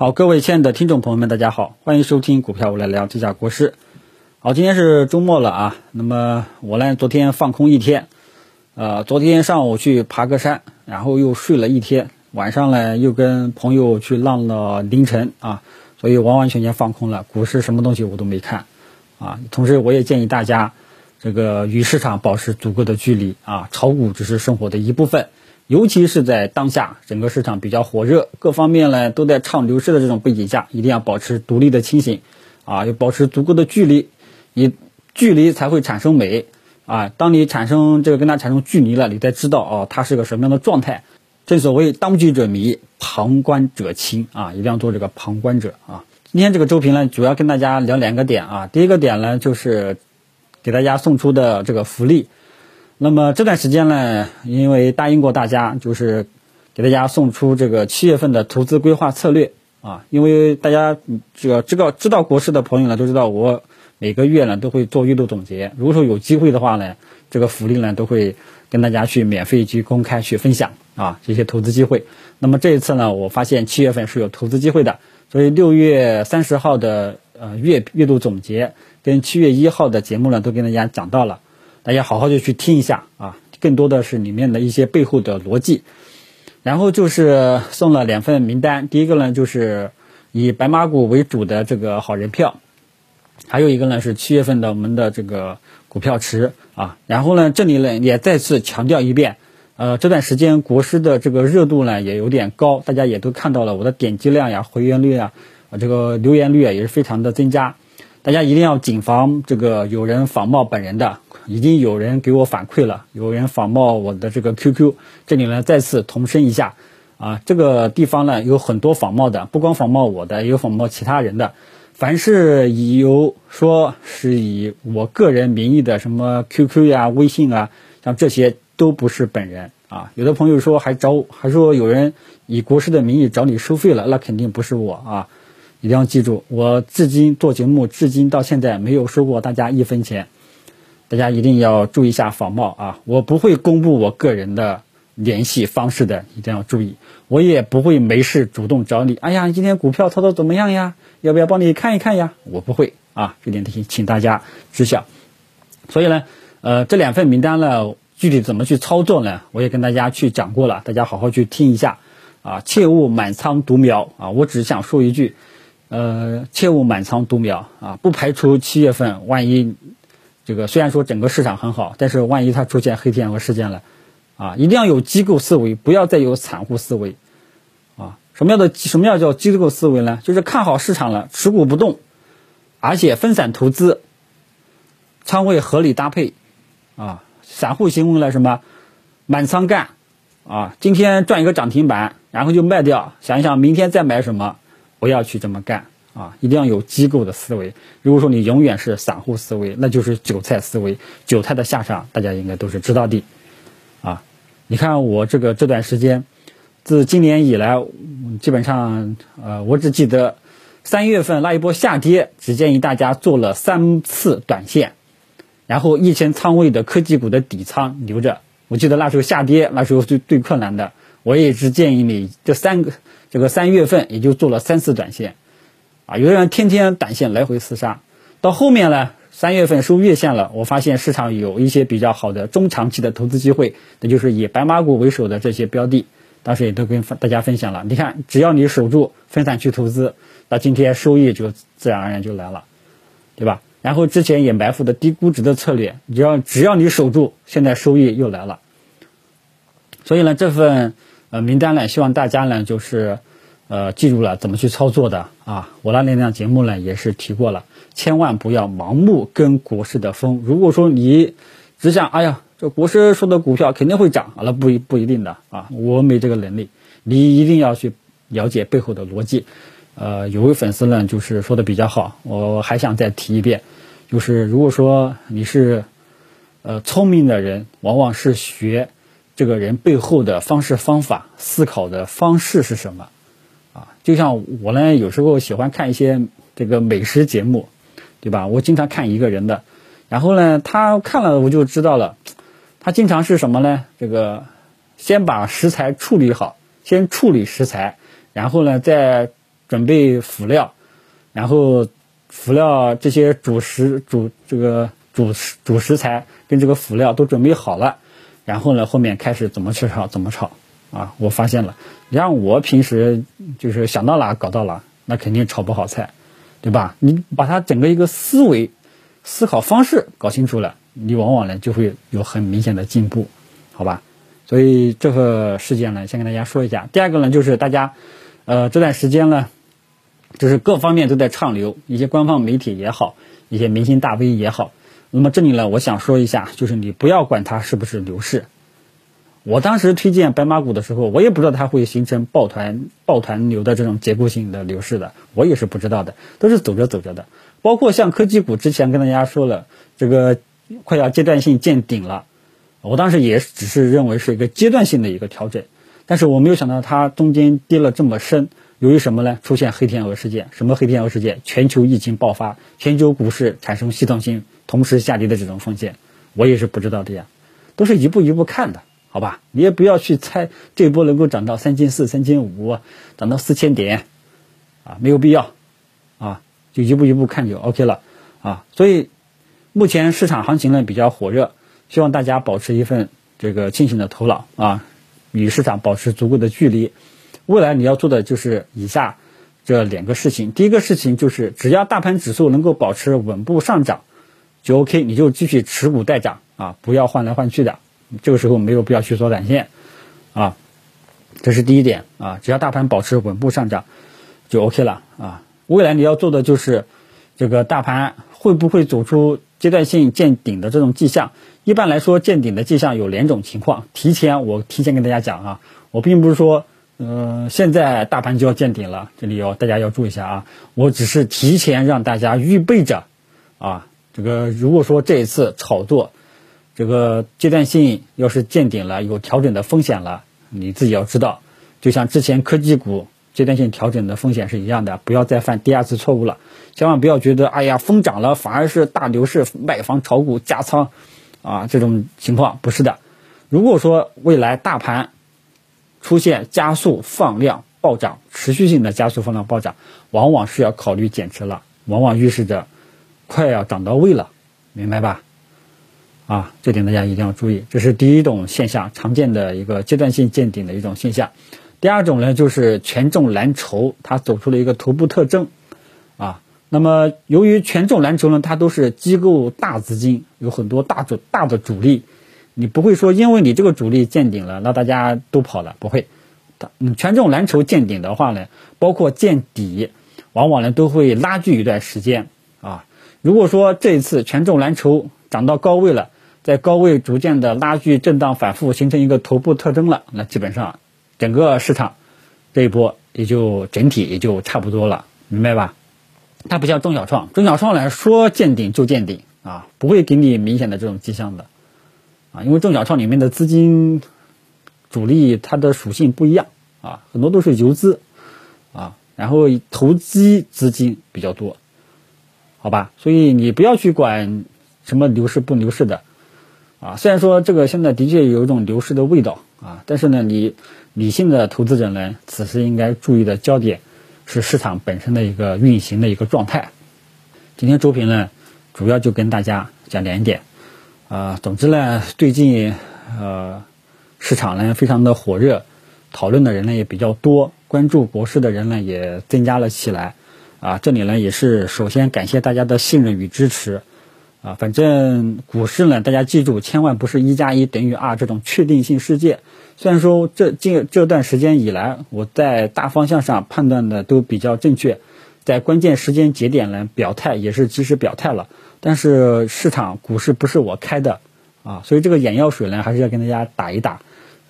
好，各位亲爱的听众朋友们，大家好，欢迎收听股票我来聊，这下国师。好，今天是周末了啊，那么我呢，昨天放空一天，呃，昨天上午去爬个山，然后又睡了一天，晚上呢又跟朋友去浪了凌晨啊，所以完完全全放空了，股市什么东西我都没看啊。同时，我也建议大家，这个与市场保持足够的距离啊，炒股只是生活的一部分。尤其是在当下整个市场比较火热，各方面呢都在唱牛市的这种背景下，一定要保持独立的清醒，啊，要保持足够的距离，你距离才会产生美，啊，当你产生这个跟它产生距离了，你才知道哦，它是个什么样的状态。正所谓当局者迷，旁观者清，啊，一定要做这个旁观者啊。今天这个周评呢，主要跟大家聊两个点啊，第一个点呢就是给大家送出的这个福利。那么这段时间呢，因为答应过大家，就是给大家送出这个七月份的投资规划策略啊。因为大家这个知道知道国师的朋友呢，都知道我每个月呢都会做月度总结。如果说有机会的话呢，这个福利呢都会跟大家去免费去公开去分享啊这些投资机会。那么这一次呢，我发现七月份是有投资机会的，所以六月三十号的呃月月度总结跟七月一号的节目呢，都跟大家讲到了。大家好好的去听一下啊，更多的是里面的一些背后的逻辑，然后就是送了两份名单，第一个呢就是以白马股为主的这个好人票，还有一个呢是七月份的我们的这个股票池啊，然后呢这里呢也再次强调一遍，呃这段时间国师的这个热度呢也有点高，大家也都看到了我的点击量呀、回源率啊、啊这个留言率啊也是非常的增加。大家一定要谨防这个有人仿冒本人的，已经有人给我反馈了，有人仿冒我的这个 QQ，这里呢再次重申一下，啊，这个地方呢有很多仿冒的，不光仿冒我的，也有仿冒其他人的，凡是有说是以我个人名义的什么 QQ 呀、微信啊，像这些都不是本人啊。有的朋友说还找，还说有人以国师的名义找你收费了，那肯定不是我啊。一定要记住，我至今做节目，至今到现在没有收过大家一分钱，大家一定要注意一下仿冒啊！我不会公布我个人的联系方式的，一定要注意。我也不会没事主动找你，哎呀，今天股票操作怎么样呀？要不要帮你看一看呀？我不会啊，这点提醒请大家知晓。所以呢，呃，这两份名单呢，具体怎么去操作呢？我也跟大家去讲过了，大家好好去听一下啊，切勿满仓独苗啊！我只想说一句。呃，切勿满仓独苗啊！不排除七月份万一这个虽然说整个市场很好，但是万一它出现黑天鹅事件了，啊，一定要有机构思维，不要再有散户思维啊！什么样的什么样叫机构思维呢？就是看好市场了，持股不动，而且分散投资，仓位合理搭配啊！散户行为了什么？满仓干啊！今天赚一个涨停板，然后就卖掉，想一想明天再买什么。不要去这么干啊！一定要有机构的思维。如果说你永远是散户思维，那就是韭菜思维。韭菜的下场，大家应该都是知道的啊！你看我这个这段时间，自今年以来，基本上呃，我只记得三月份那一波下跌，只建议大家做了三次短线，然后一千仓位的科技股的底仓留着。我记得那时候下跌，那时候最最困难的，我也是建议你这三个。这个三月份也就做了三次短线，啊，有的人天天短线来回厮杀，到后面呢，三月份收月线了，我发现市场有一些比较好的中长期的投资机会，那就是以白马股为首的这些标的，当时也都跟大家分享了。你看，只要你守住分散去投资，那今天收益就自然而然就来了，对吧？然后之前也埋伏的低估值的策略，只要只要你守住，现在收益又来了。所以呢，这份。呃，名单呢，希望大家呢，就是，呃，记住了怎么去操作的啊。我那那档节目呢，也是提过了，千万不要盲目跟国师的风。如果说你只想，哎呀，这国师说的股票肯定会涨，那不一不一定的啊，我没这个能力。你一定要去了解背后的逻辑。呃，有位粉丝呢，就是说的比较好，我还想再提一遍，就是如果说你是，呃，聪明的人，往往是学。这个人背后的方式方法、思考的方式是什么？啊，就像我呢，有时候喜欢看一些这个美食节目，对吧？我经常看一个人的，然后呢，他看了我就知道了，他经常是什么呢？这个先把食材处理好，先处理食材，然后呢，再准备辅料，然后辅料这些主食主这个主食主食材跟这个辅料都准备好了，然后呢后面开始怎么去炒怎么炒啊！我发现了，你让我平时就是想到哪搞到哪，那肯定炒不好菜，对吧？你把它整个一个思维思考方式搞清楚了，你往往呢就会有很明显的进步，好吧？所以这个事件呢，先跟大家说一下。第二个呢，就是大家，呃，这段时间呢，就是各方面都在畅流，一些官方媒体也好，一些明星大 V 也好。那么这里呢，我想说一下，就是你不要管它是不是牛市。我当时推荐白马股的时候，我也不知道它会形成抱团抱团牛的这种结构性的牛市的，我也是不知道的，都是走着走着的。包括像科技股，之前跟大家说了，这个快要阶段性见顶了。我当时也只是认为是一个阶段性的一个调整，但是我没有想到它中间跌了这么深。由于什么呢？出现黑天鹅事件。什么黑天鹅事件？全球疫情爆发，全球股市产生系统性同时下跌的这种风险，我也是不知道的呀。都是一步一步看的，好吧？你也不要去猜这波能够涨到三千四、三千五，涨到四千点，啊，没有必要，啊，就一步一步看就 OK 了，啊。所以目前市场行情呢比较火热。希望大家保持一份这个清醒的头脑啊，与市场保持足够的距离。未来你要做的就是以下这两个事情。第一个事情就是，只要大盘指数能够保持稳步上涨，就 OK，你就继续持股待涨啊，不要换来换去的。这个时候没有必要去做短线啊，这是第一点啊。只要大盘保持稳步上涨，就 OK 了啊。未来你要做的就是这个大盘会不会走出阶段性见顶的这种迹象。一般来说，见顶的迹象有两种情况。提前，我提前跟大家讲啊，我并不是说，呃，现在大盘就要见顶了，这里要大家要注意一下啊。我只是提前让大家预备着，啊，这个如果说这一次炒作，这个阶段性要是见顶了，有调整的风险了，你自己要知道，就像之前科技股阶段性调整的风险是一样的，不要再犯第二次错误了。千万不要觉得，哎呀，疯涨了，反而是大牛市，卖房炒股加仓。啊，这种情况不是的。如果说未来大盘出现加速放量暴涨，持续性的加速放量暴涨，往往是要考虑减持了，往往预示着快要涨到位了，明白吧？啊，这点大家一定要注意，这是第一种现象，常见的一个阶段性见顶的一种现象。第二种呢，就是权重蓝筹它走出了一个头部特征，啊。那么，由于权重蓝筹呢，它都是机构大资金，有很多大主大的主力，你不会说因为你这个主力见顶了，那大家都跑了，不会。嗯，权重蓝筹见顶的话呢，包括见底，往往呢都会拉锯一段时间啊。如果说这一次权重蓝筹涨到高位了，在高位逐渐的拉锯震荡反复，形成一个头部特征了，那基本上整个市场这一波也就整体也就差不多了，明白吧？它不像中小创，中小创来说见顶就见顶啊，不会给你明显的这种迹象的，啊，因为中小创里面的资金主力它的属性不一样啊，很多都是游资。啊，然后投机资金比较多，好吧，所以你不要去管什么牛市不牛市的。啊，虽然说这个现在的确有一种牛市的味道啊，但是呢，你理性的投资者呢，此时应该注意的焦点。是市场本身的一个运行的一个状态。今天周评呢，主要就跟大家讲两点。啊，总之呢，最近呃，市场呢非常的火热，讨论的人呢也比较多，关注国市的人呢也增加了起来。啊，这里呢也是首先感谢大家的信任与支持。啊，反正股市呢，大家记住，千万不是一加一等于二这种确定性世界。虽然说这近这段时间以来，我在大方向上判断的都比较正确，在关键时间节点呢表态也是及时表态了，但是市场股市不是我开的啊，所以这个眼药水呢还是要跟大家打一打，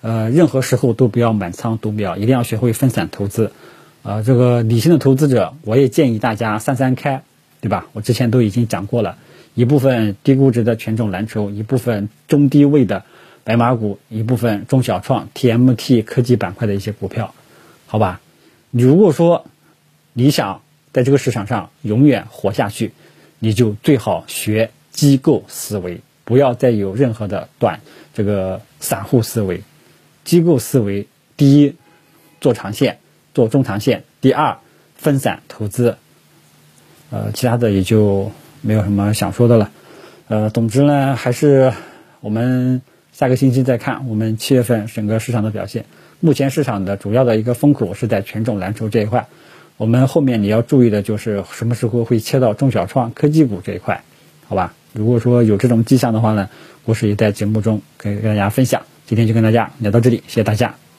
呃，任何时候都不要满仓读秒，一定要学会分散投资，啊，这个理性的投资者，我也建议大家三三开，对吧？我之前都已经讲过了，一部分低估值的权重蓝筹，一部分中低位的。白马股一部分中小创 TMT 科技板块的一些股票，好吧？你如果说你想在这个市场上永远活下去，你就最好学机构思维，不要再有任何的短这个散户思维。机构思维，第一做长线，做中长线；第二分散投资。呃，其他的也就没有什么想说的了。呃，总之呢，还是我们下个星期再看我们七月份整个市场的表现。目前市场的主要的一个风口是在权重蓝筹这一块，我们后面你要注意的就是什么时候会切到中小创科技股这一块，好吧？如果说有这种迹象的话呢，我是也在节目中可以跟大家分享。今天就跟大家聊到这里，谢谢大家。